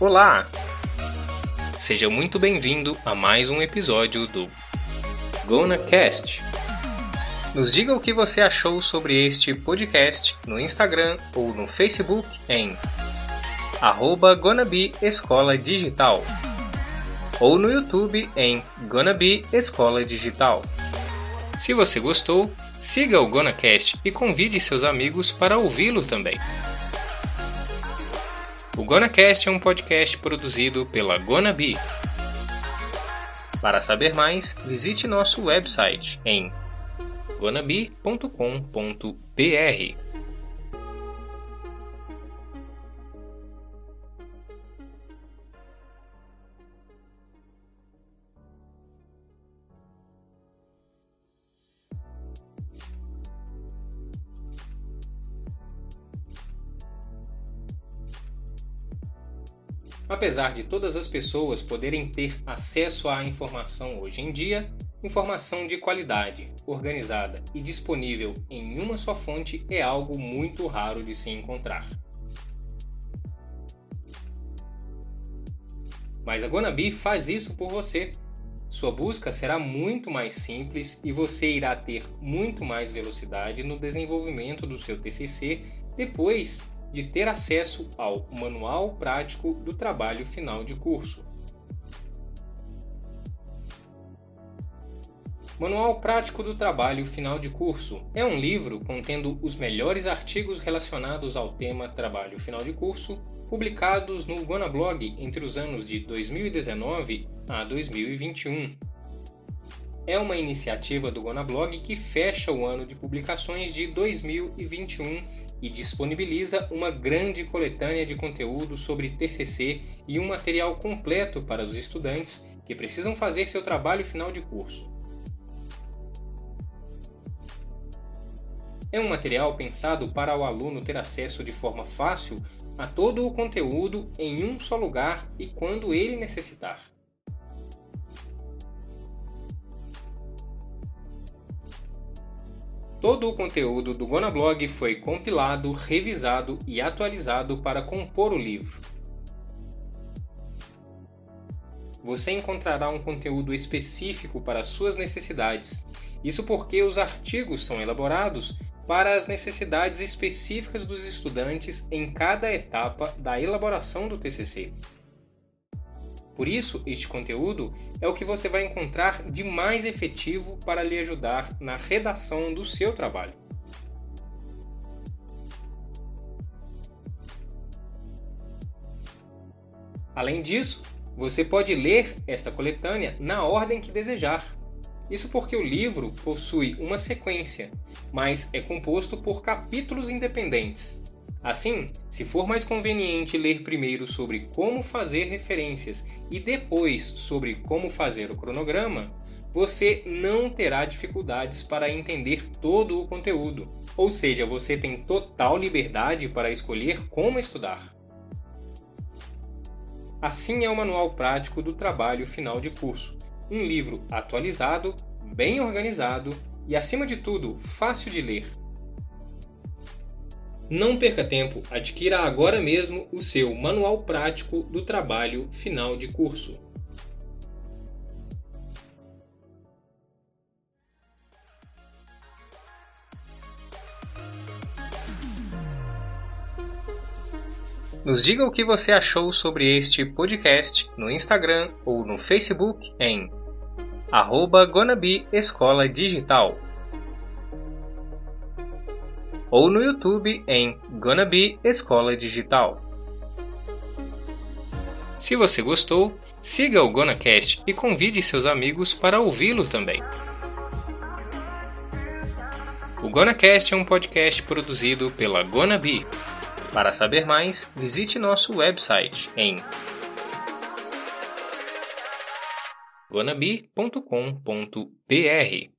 Olá! Seja muito bem-vindo a mais um episódio do Gonna Cast. Nos diga o que você achou sobre este podcast no Instagram ou no Facebook em arroba Gonabi Escola Digital ou no YouTube em Gonabi Escola Digital. Se você gostou, siga o GonaCast e convide seus amigos para ouvi-lo também. O GonaCast é um podcast produzido pela Gonabi. Para saber mais, visite nosso website em gonabi.com.br. Apesar de todas as pessoas poderem ter acesso à informação hoje em dia, informação de qualidade, organizada e disponível em uma só fonte é algo muito raro de se encontrar. Mas a Gonabi faz isso por você. Sua busca será muito mais simples e você irá ter muito mais velocidade no desenvolvimento do seu TCC depois de ter acesso ao Manual Prático do Trabalho Final de Curso. Manual Prático do Trabalho Final de Curso é um livro contendo os melhores artigos relacionados ao tema Trabalho Final de Curso, publicados no Gonablog entre os anos de 2019 a 2021. É uma iniciativa do Gonablog que fecha o ano de publicações de 2021 e disponibiliza uma grande coletânea de conteúdo sobre TCC e um material completo para os estudantes que precisam fazer seu trabalho final de curso. É um material pensado para o aluno ter acesso de forma fácil a todo o conteúdo em um só lugar e quando ele necessitar. Todo o conteúdo do Gonablog foi compilado, revisado e atualizado para compor o livro. Você encontrará um conteúdo específico para suas necessidades. Isso porque os artigos são elaborados para as necessidades específicas dos estudantes em cada etapa da elaboração do TCC. Por isso, este conteúdo é o que você vai encontrar de mais efetivo para lhe ajudar na redação do seu trabalho. Além disso, você pode ler esta coletânea na ordem que desejar. Isso porque o livro possui uma sequência, mas é composto por capítulos independentes. Assim, se for mais conveniente ler primeiro sobre como fazer referências e depois sobre como fazer o cronograma, você não terá dificuldades para entender todo o conteúdo. Ou seja, você tem total liberdade para escolher como estudar. Assim é o Manual Prático do Trabalho Final de Curso, um livro atualizado, bem organizado e, acima de tudo, fácil de ler não perca tempo, adquira agora mesmo o seu Manual Prático do Trabalho Final de Curso. Nos diga o que você achou sobre este podcast no Instagram ou no Facebook em arroba Escola Digital ou no YouTube em Gonna Be Escola Digital. Se você gostou, siga o GonaCast e convide seus amigos para ouvi-lo também. O GonaCast é um podcast produzido pela Gonabi. Para saber mais, visite nosso website em gonabi.com.br.